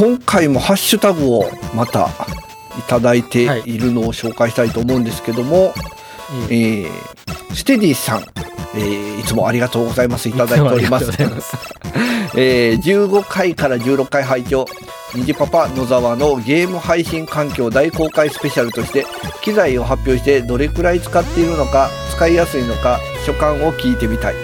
と、今回もハッシュタグをまたいただいているのを紹介したいと思うんですけども、えー、ステディさん、えー、いつもありがとうございます。いただいております。ます えー、15回から16回拝聴にじパパ野沢のゲーム配信環境大公開スペシャルとして機材を発表してどれくらい使っているのか使いやすいのか所感を聞いてみたい、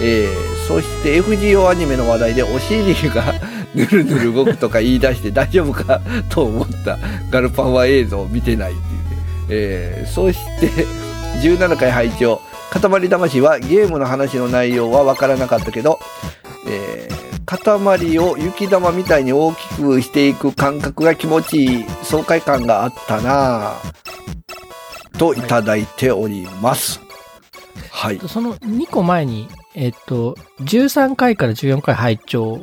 えー、そして FGO アニメの話題でお尻がぬるぬる動くとか言い出して大丈夫か と思った。ガルパンは映像を見てないっていうね、えー、そして17回拝聴塊魂はゲームの話の内容は分からなかったけど、えー、塊を雪玉みたいに大きくしていく感覚が気持ちいい。爽快感があったなぁ。といただいております。はい。その2個前に、えっと、13回から14回拝聴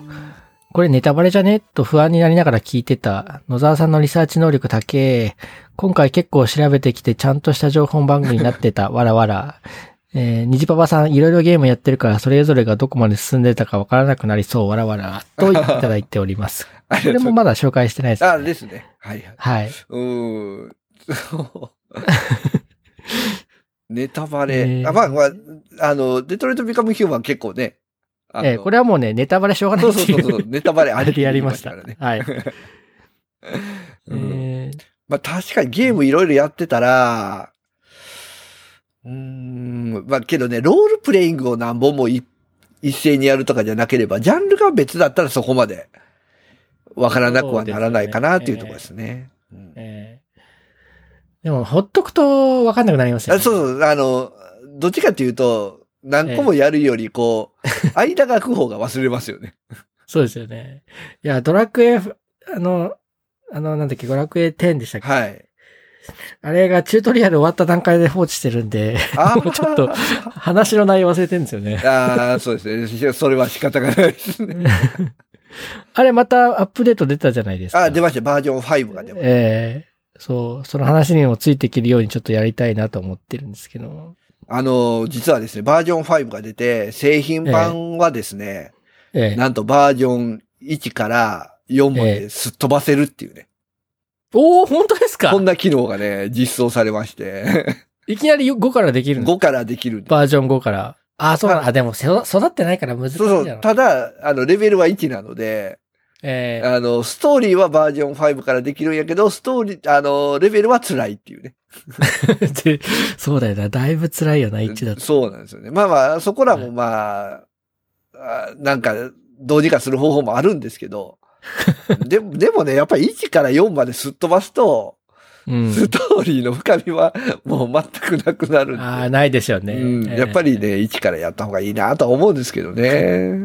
これネタバレじゃね？と不安になりながら聞いてた。野沢さんのリサーチ能力高え。今回結構調べてきてちゃんとした情報番組になってた。わらわら。えー、にじパパさんいろいろゲームやってるからそれぞれがどこまで進んでたかわからなくなりそう。わらわら。といただいております。これもまだ紹介してないです、ね。あ、ですね。はい。はい。うん。ネタバレ。えー、あまあ、まあ、あの、デトロイトビカムヒューマン結構ね、ええ、これはもうね、ネタバレしょうがないそうそうそう、ネタバレありでやりましたね。はい。うん、まあ確かにゲームいろいろやってたら、うん、まあけどね、ロールプレイングを何本も一斉にやるとかじゃなければ、ジャンルが別だったらそこまでわからなくはならないかなっていうところですね。でも、ほっとくとわかんなくなりますよね。そうそう、あの、どっちかっていうと、何個もやるより、こう、間が空く方が忘れますよね。そうですよね。いや、ドラクエ、あの、あの、なんだっけ、ドラクエ10でしたっけ？はい。あれがチュートリアル終わった段階で放置してるんで、もうちょっと話の内容忘れてるんですよね。ああ、そうですね。それは仕方がないですね。あれまたアップデート出たじゃないですか。あ、出ました。バージョン5が出ました。ええー、そう、その話にもついていけるようにちょっとやりたいなと思ってるんですけど。あの、実はですね、バージョン5が出て、製品版はですね、ええ、なんとバージョン1から4まですっ飛ばせるっていうね。え、おお本当ですか？こんな機能がね、実装されましていきなり5からできるん ?5 からできる。バージョン5から。あ、そうなあ、でも育ってないから難しいそうそう。ただ、あの、レベルは1なので、えー、あの、ストーリーはバージョン5からできるんやけど、ストーリー、あの、レベルは辛いっていうね。そうだよな。だいぶ辛いよな、1だと。そうなんですよね。まあまあ、そこらもまあ、なんか、どうにかする方法もあるんですけど、でも、でもね、やっぱり1から4まですっ飛ばすと、うん、ストーリーの深みはもう全くなくなるんで。ああ、ないでしょうね。うん、やっぱりね、1からやった方がいいなと思うんですけどね。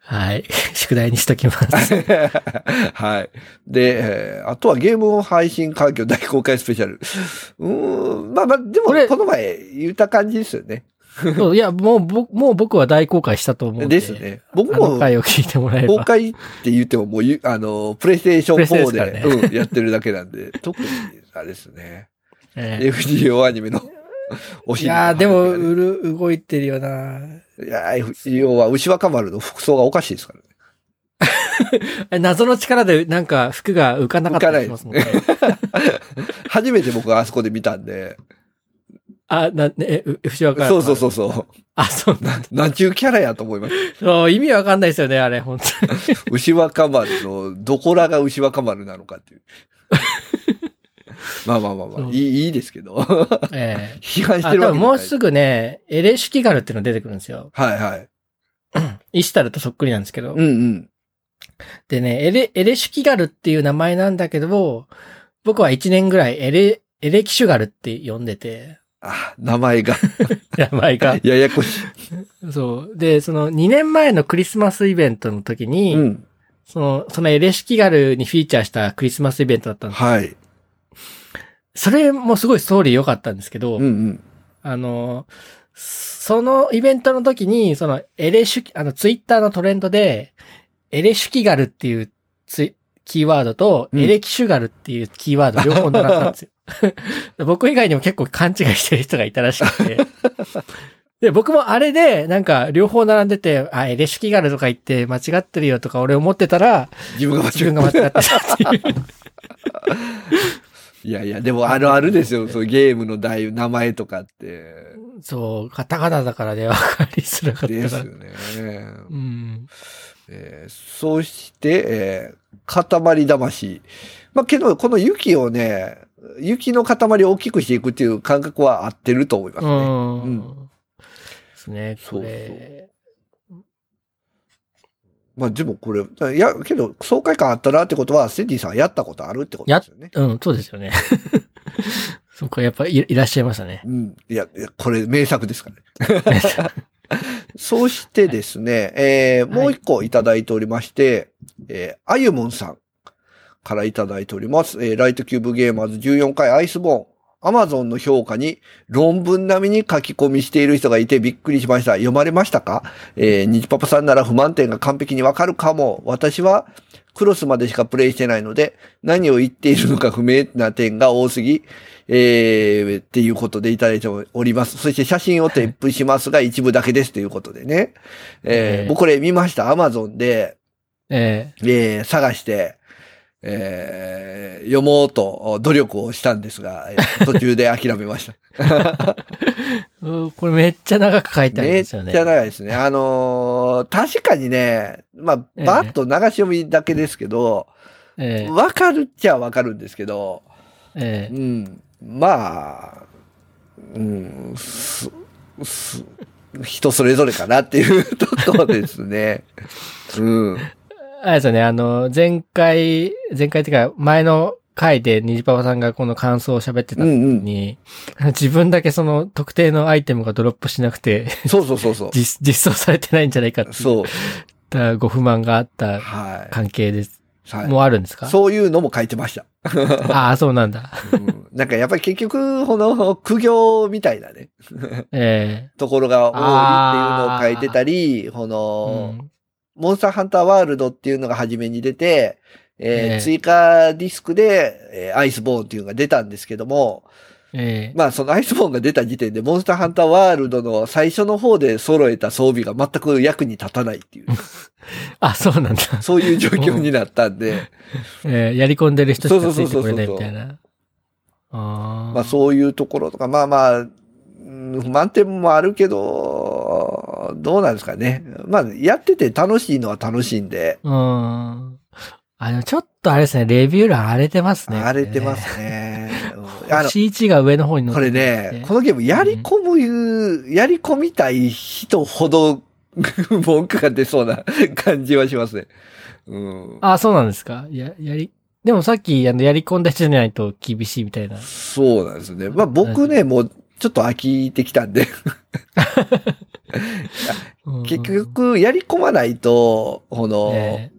はい。宿題にしときます。はい。で、あとはゲーム配信環境大公開スペシャル。うん、まあまあ、でもこの前言った感じですよね。そういや、もう、もう僕は大公開したと思うんで。ですね。僕も、回を聞いてもらえば。公開って言ってももう、あの、プレイステーション4で、ね、うん、やってるだけなんで、特に、あれですね。えー、FGO アニメの お尻。いやでも、うる、動いてるよな。いや要は、牛若丸の服装がおかしいですからね。謎の力でなんか服が浮かなかったりしますもんね。初めて僕はあそこで見たんで。あ、な、ね、牛若そうそうそうそう。あ、そうなんなんちゅうキャラやと思います。そう、意味わかんないですよね、あれ、本当に。牛若丸の、どこらが牛若丸なのかっていう。まあまあまあまあ、いいいいですけど。ええー、批判してるわけもうすぐね、エレシキガルっていうの出てくるんですよ。はいはい。イシタルとそっくりなんですけど。うんうん。でね、エレ、エレシュキガルっていう名前なんだけど、僕は1年ぐらいエレ、エレキシュガルって呼んでて。あ、名前が。名前が。ややこしい。そう。で、その2年前のクリスマスイベントの時に、うん、その、そのエレシキガルにフィーチャーしたクリスマスイベントだったんですはい。それもすごいストーリー良かったんですけど、うんうん、あの、そのイベントの時に、そのエレシュ、あのツイッターのトレンドで、エレシュキガルっていうツキーワードと、エレキシュガルっていうキーワード 両方並ったんですよ。僕以外にも結構勘違いしてる人がいたらしくて。で、僕もあれで、なんか、両方並んでて、あ、エレシキガルとか言って間違ってるよとか俺思ってたら、自分が間違自分が間違ってたっていう。いやいや、でもあるあるですよ。そうゲームの題、名前とかって。そう、カタカナだからね、わかりづらかったから。ですよね。うん。えーそして、えー塊魂。まあ、けど、この雪をね、雪の塊を大きくしていくっていう感覚は合ってると思いますね。うん。うんですね、これ。まあ、でもこれ、いや、けど、爽快感あったなってことは、セディさんやったことあるってことですよね。うん、そうですよね。そっか、やっぱいいらっしゃいましたね。うん。いや、いやこれ名作ですからね。そしてですね、えーもう一個いただいておりまして、えーあゆむんさんからいただいております。えーライトキューブゲーマーズ14回アイスボーン。アマゾンの評価に論文並みに書き込みしている人がいてびっくりしました。読まれましたか？えー、ニジパパさんなら不満点が完璧にわかるかも。私はクロスまでしかプレイしてないので、何を言っているのか不明な点が多すぎ、えー、っていうことでいただいております。そして写真を添付しますが、一部だけですということでね。えーえー僕これ見ました？アマゾンで、ええー探して、えー読もうと努力をしたんですが、えー途中で諦めました。これめっちゃ長く書いてあるんめっちゃですよね。長いですね。あのー確かにね、まあ、ええバッと流し読みだけですけど、えわ、かるっちゃわかるんですけど、ええうん、まあ、うん、す、す、人それぞれかなっていうところですね。うん。えあれですよね、あの、前回、前回っていうか、前の回でニジパパさんがこの感想を喋ってたのうんうん。に、自分だけその特定のアイテムがドロップしなくて、そうそうそうそう。実実装されてないんじゃないかってそう。だご不満があったはい。関係です。はいもうあるんですか？そういうのも書いてました。ああ、そうなんだ。うんなんかやっぱり結局、この苦行みたいなね、えところが多いっていうのを書いてたり、こえの、うんモンスターハンターワールドっていうのが初めに出て、えーええ。追加ディスクで、えーアイスボーンっていうのが出たんですけども、ええ。まあそのアイスボーンが出た時点でモンスターハンターワールドの最初の方で揃えた装備が全く役に立たないっていう、あ、そうなんだ。そういう状況になったんで、ええやり込んでる人しかついてこれないみたいな。まあそういうところとか、まあまあ、満点もあるけど、どうなんですかね。まあやってて楽しいのは楽しいんで、うん。あの、ちょっとあれですね、レビュー欄荒れてますね。荒れてますね。星1が上の方に載これっててね、このゲームやり込む、やり込みたい人ほど文句が出そうな感じはしますね。うん。あ、そうなんですかや、やり、でもさっき、あの、やり込んだ人じゃないと厳しいみたいな。そうなんですね。まあ僕ね、もうちょっと飽きてきたんで、うん結、局やり込まないと、この、え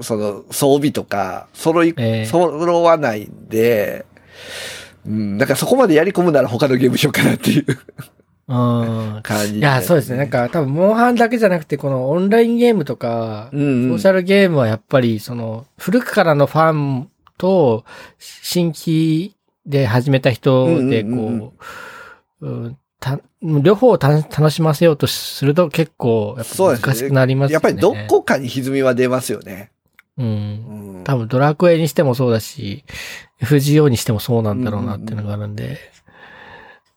その装備とか揃い、ええ揃わないんで、うん、なんかそこまでやり込むなら他のゲームしようかなっていうえうん。感じ、いや、そうですね。なん、か多分、モンハンだけじゃなくて、このオンラインゲームとか、うん、うん。ソーシャルゲームはやっぱり、その、古くからのファンと、新規で始めた人で、うんうんうんこう、うんた両方をた楽しませようとすると結構、やっそうですねぱ難しくなりますよね。やっぱりどこかに歪みは出ますよね。うん。うん。多分ドラクエにしてもそうだし、FGO にしてもそうなんだろうなっていうのがあるんで、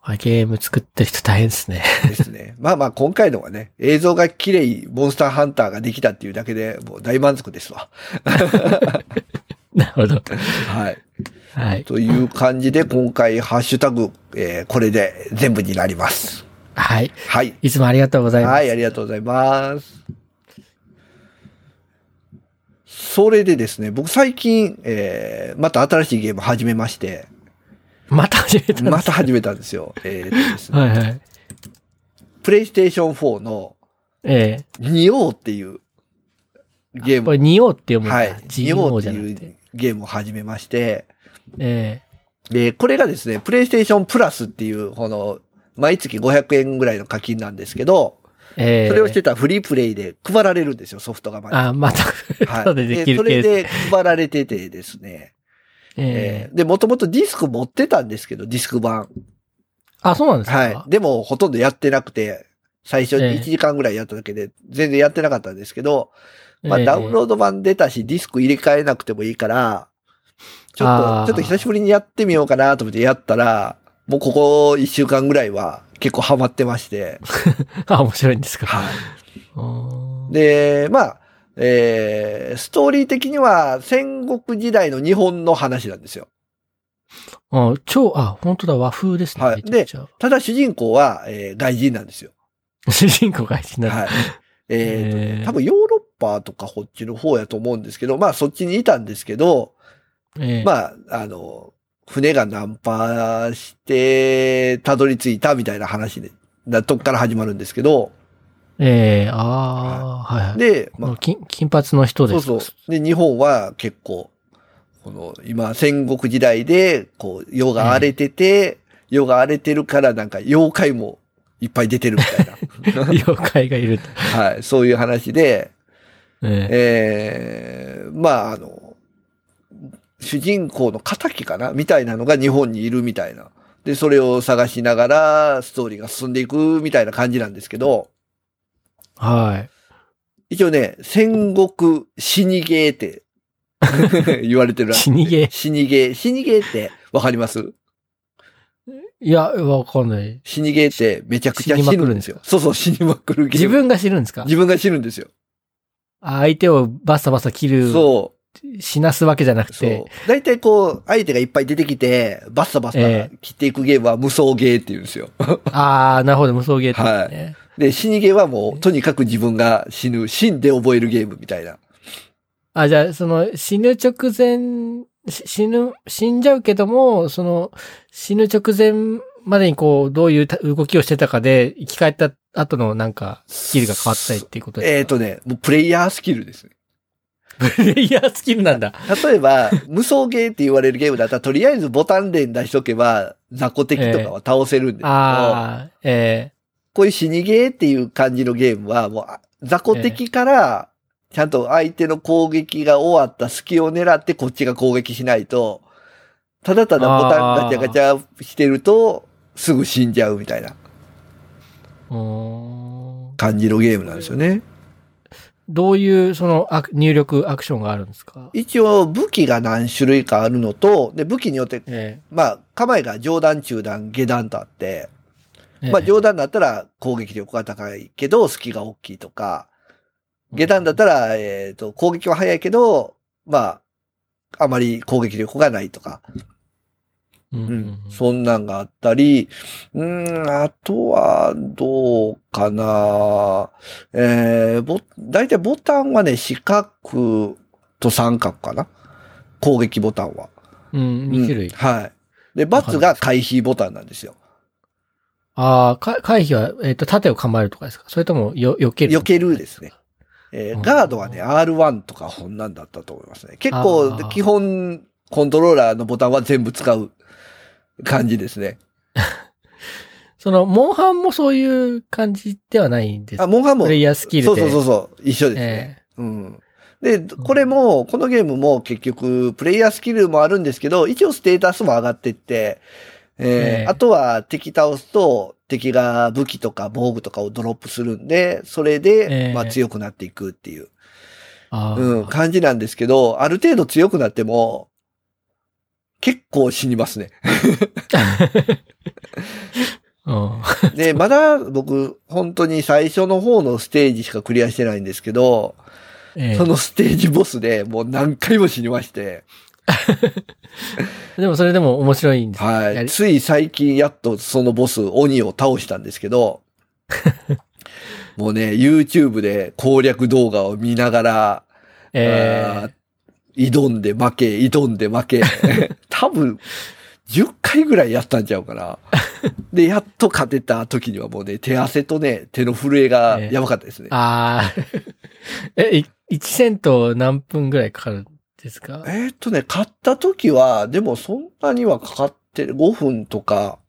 まあゲーム作ってる人大変ですね。ですね。まあまあ今回のはね、映像が綺麗、モンスターハンターができたっていうだけでもう大満足ですわ。なるほど。はい。はい。という感じで今回ハッシュタグ、えーこれで全部になります。はい。はい。いつもありがとうございます。はい、ありがとうございます。それでですね、僕最近、えーまた新しいゲーム始めまして、また始めたんですまた始めたんですよ。えーとですねはいはい。プレイステーション4のええニオーっていうゲームこれ、ニオって読むんだ。はい。ニオ GO っていう。ゲームを始めまして、えで、これがですね、プレイステーションプラスっていう、この、毎月500円ぐらいの課金なんですけど、ええ。えそれをしてたらフリープレイで配られるんですよ、ソフトが毎月あ、また、はい。後でできるそれ系で配られててですね。ええ。えーで、もともとディスク持ってたんですけど、ディスク版。あ、そうなんですか？はい。でも、ほとんどやってなくて、最初にええ。1時間ぐらいやっただけで、全然やってなかったんですけど、まあ、ええダウンロード版出たし、ディスク入れ替えなくてもいいから、ちょっと、ちょっと久しぶりにやってみようかなと思ってやったら、もうここ1週間ぐらいは結構ハマってまして、あ、面白いんですか。はい。で、まあ、えー、ストーリー的には戦国時代の日本の話なんですよ。あ、超、あ、本当だ、和風ですね。はいめちゃくちゃただ主人公は、えー外人なんですよ。主人公が一になる。はい。えーとね多分ヨーパとかこっちの方やと思うんですけど、まあそっちにいたんですけど、ええまあ、あの、船がナンパして、たどり着いたみたいな話で、なとこから始まるんですけど、ええああ、はいはい。で、まあ、金金髪の人ですか？そうそう。で、日本は結構、この、今、戦国時代で、こう、世が荒れてて、世が荒れてるから、なんか、妖怪もいっぱい出てるみたいな。妖怪がいると。はい、そういう話で、ええー、まあ、あの、主人公の仇かなみたいなのが日本にいるみたいな。で、それを探しながら、ストーリーが進んでいくみたいな感じなんですけど、えはい。一応ね、戦国死にゲーって 言われてるらしい死にゲー？死にゲー。死にゲーってわかります？いや、わかんない。死にゲーってめちゃくちゃ死ぬんですよ。そうそう、死にまくるゲーム。自分が知るんですか？自分が死ぬんですよ。あ相手をバサバサ切る、そ死なすわけじゃなくう。て。大体こう、相手がいっぱい出てきて、バッサバサえ切っていくゲームは無双ゲーって言うんですよ。ああ、なるほど、無双ゲーってことね。で、死にゲーはもう、とにかく自分が死ぬ、死んで覚えるゲームみたいな。あ、じゃあ、その、死ぬ直前、し死ぬ、死んじゃうけども、その、死ぬ直前までにこう、どういうた動きをしてたかで、生き返った後のなんか、スキルが変わったりっていうことですか？えっ、とね、もうプレイヤースキルですね。プレイヤースキルなんだ。例えば、無双ゲーって言われるゲームだったら、とりあえずボタン連打しとけば、雑魚敵とかは倒せるんですけど、ああ、えこういう死にゲーっていう感じのゲームは、もう、あ雑魚敵から、ちゃんと相手の攻撃が終わった隙を狙ってこっちが攻撃しないと、ただただボタンガチャガチャしてると、すぐ死んじゃうみたいな。感じのゲームなんですよね。どういう、その、入力アクションがあるんですか？一応武器が何種類かあるのと、で、武器によって、えまあ、構えが上段、中段、下段とあって、えまあ上段だったら攻撃力が高いけど、隙が大きいとか、下段だったら、えっ、と、攻撃は早いけど、まあ、あまり攻撃力がないとか、うんうん、そんなんがあったり、うん、あとは、どうかなえー、ぼ、だいたいボタンはね、四角と三角かな攻撃ボタンは。うん、2種類。うんはい。で、バツが回避ボタンなんですよ。ああ、か回避は、えっ、と、盾を構えるとかですか？それとも、よ、避ける？避けるですね。えーうんガードはね、R1 とかこんなんだったと思いますね。結構基本、コントローラーのボタンは全部使う感じですね。その、モンハンもそういう感じではないんですあ、モンハンも、プレイヤースキルで。そうそうそうそう、一緒ですね。えうん。で、これも、このゲームも結局、プレイヤースキルもあるんですけど、一応ステータスも上がっていって、えーええあとは敵倒すと、敵が武器とか防具とかをドロップするんで、それで、ええまあ強くなっていくっていう、うん、感じなんですけど、ある程度強くなっても、結構死にますね。うん。で、まだ僕、本当に最初の方のステージしかクリアしてないんですけど、ええ。そのステージボスでもう何回も死にまして、でもそれでも面白いんですやはい。り。つい最近やっとそのボス、鬼を倒したんですけど、もうね、YouTube で攻略動画を見ながら、え。あー挑んで負け、挑んで負け、多分、10回ぐらいやったんちゃうかな。で、やっと勝てた時にはもうね、手汗とね、手の震えがやばかったですね。ああ。え、い1戦闘何分ぐらいかかるんですか？えーっとね、買った時は、でもそんなにはかかってる、5分とか、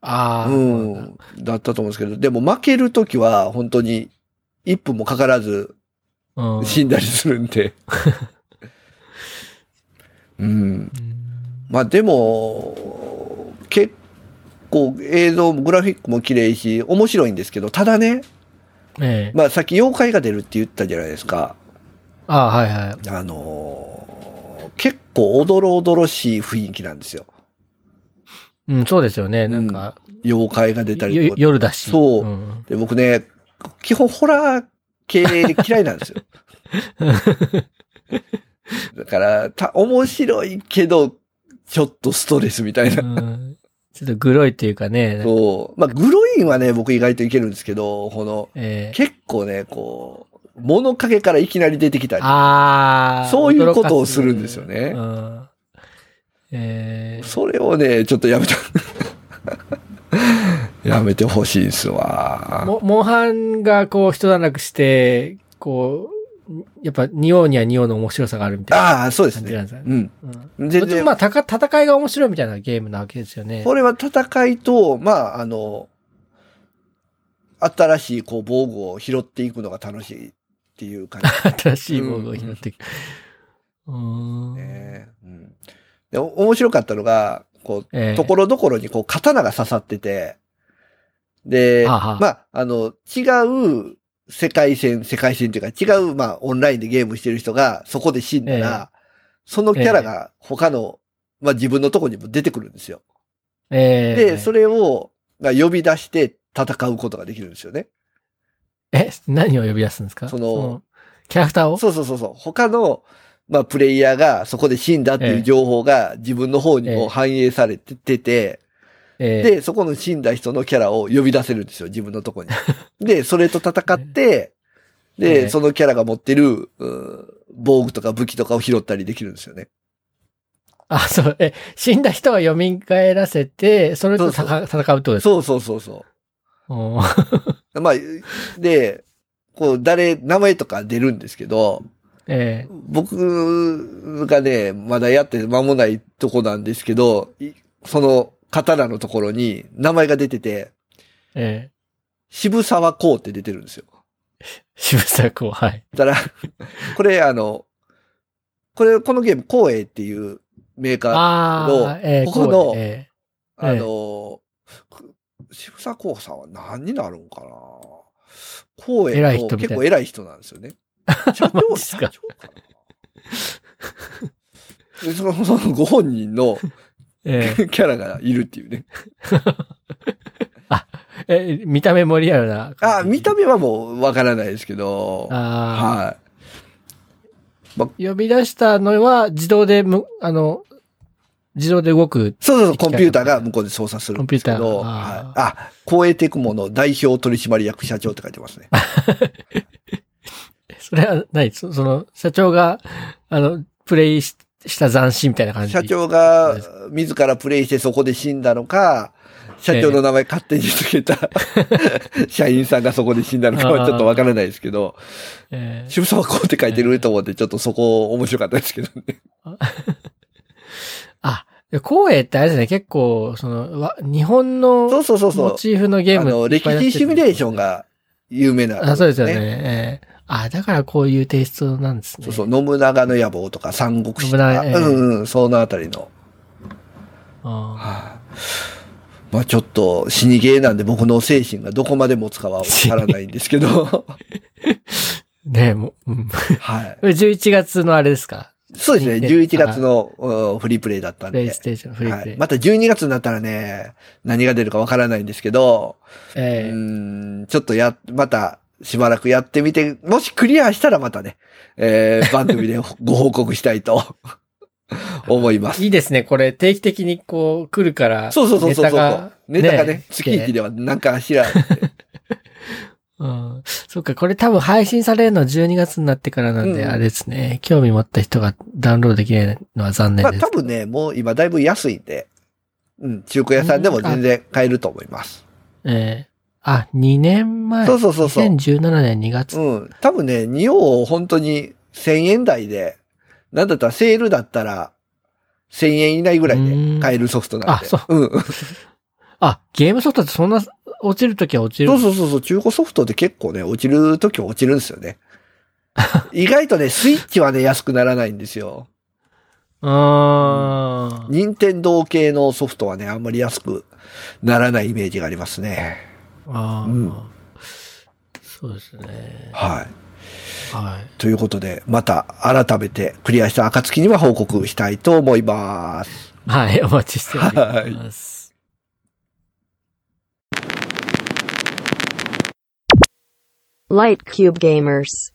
ああ。うん、だったと思うんですけど、でも負ける時は本当に1分もかからずうん死んだりするんで。うん。うんまあでも、結構映像もグラフィックも綺麗し、面白いんですけど、ただね、ええ。まあさっき妖怪が出るって言ったじゃないですか。あはいはい。あのー結構おどろおどろしい雰囲気なんですよ。うん、そうですよね。なんか、妖怪が出たりよとか。夜だし。そううんで僕ね、基本ホラー系嫌いなんですよ。だから、た、面白いけど、ちょっとストレスみたいな。うんちょっとグロいっていうかね。そう。まあ、グロインはね、僕意外といけるんですけど、この、ええ結構ね、こう、物陰からいきなり出てきたり。ああ。そういうことをするんですよねうん。ええそれをね、ちょっとやめた。やめてほしいですわ。モモンハンがこう一段落して、こう、やっぱ匂うには匂うの面白さがあるみたいなああ、そうですね。感じなんですね。うん。うん。全然まあ、たか戦いが面白いみたいなゲームなわけですよね。これは戦いと、まあ、あの、新しいこう防具を拾っていくのが楽しいっていう感じ 新しい防具を拾っていく。うーん。ね。うん。で、お面白かったのが、こう、ええところどころにこう刀が刺さってて、で、はあはあまあ、あの、違う世界線、世界線というか違う、まあ、オンラインでゲームしてる人がそこで死んだら、そのキャラが他の、まあ自分のとこにも出てくるんですよ。ええで、それを、まあ、呼び出して戦うことができるんですよね。え、何を呼び出すんですか？そのキャラクターを？そうそうそうそう。他の、まあ、プレイヤーがそこで死んだっていう情報が自分の方にも反映されてて、ええで、そこの死んだ人のキャラを呼び出せるんですよ、自分のとこに。で、それと戦って、えで、えそのキャラが持ってる、うん防具とか武器とかを拾ったりできるんですよね。あ、そう、え、死んだ人は蘇らせて、それと戦戦うってことですか？そうそうそうそう。まあ、で、こう、誰、名前とか出るんですけど、え僕がね、まだやって間もないとこなんですけど、いその刀のところに名前が出てて、ええ。え渋沢公って出てるんですよ。渋沢公、はい。だから、これあの、これ、このゲーム、光栄っていうメーカー、ああ、ええここのえあの、く渋沢公さんは何になるんかな？光栄の結構偉い人なんですよね。社長、社長かな？でその、そのご本人のええ キャラがいるっていうね。ええ見た目もリアルな。あ、見た目はもうわからないですけど、あはい。あ、呼び出したのは自動でむ、あの、自動で動く。そうそうそう、コンピューターが向こうで操作するんですけど、コンピューターはいあ。あ、光栄テクモの代表取締役社長って書いてますね。それは何そその、社長が、あの、プレイしした斬新みたいな感じ。社長が自らプレイしてそこで死んだのか、社長の名前勝手につけた社員さんがそこで死んだのかはちょっとわからないですけど、ええ渋沢こうって書いてると思ってちょっとそこ面白かったですけどね。あ、で光栄ってあれですね、結構、その、わ日本のそうそうそうそう。モチーフのゲームあの、歴史シミュレーション。が有名な、あ、そうですよね。。ええあ、だからこういうテイストなんですね。そうそう、信長の野望とか三国志とか、ええうんうん、そのあたりの。あはいまあちょっと死にゲーなんで僕の精神がどこまで持つかはわからないんですけど、ー ねえ、もう、うん。はい。これ11月のあれですか？そうですね、ね11月のうんフリープレイだったんでプレイス。テーション、フリープレイ。はい、また12月になったらね、何が出るかわからないんですけど、うええーんちょっとや、またしばらくやってみて、もしクリアしたらまたね、えー、番組でご報告したいと 思います。いいですね。これ定期的にこう来るから。そうそうそうそうそう。ネタがね、ね月一ではなんかしら、うん。そっか、これ多分配信されるの12月になってからなんで、うんあれですね。興味持った人がダウンロードできないのは残念まあです。多分ね、もう今だいぶ安いんで、うん、中古屋さんでも全然買えると思います。ええあ、2年前。そうそうそうそう2017年2月。うん。多分ね、2を本当に1000円台で、なんだったらセールだったら1000円以内ぐらいで買えるソフトなんで。。うんあそううん。あ、ゲームソフトってそんな落ちるときは落ちるそうそうそうそう、中古ソフトって結構ね、落ちるときは落ちるんですよね。意外とね、スイッチはね、安くならないんですよ。あー。任天堂系のソフトはね、あんまり安くならないイメージがありますね。あー。うんそうですね。はい。はい。ということで、また改めてクリアした暁には報告したいと思います。はい、お待ちしております。Light Cube Gamers.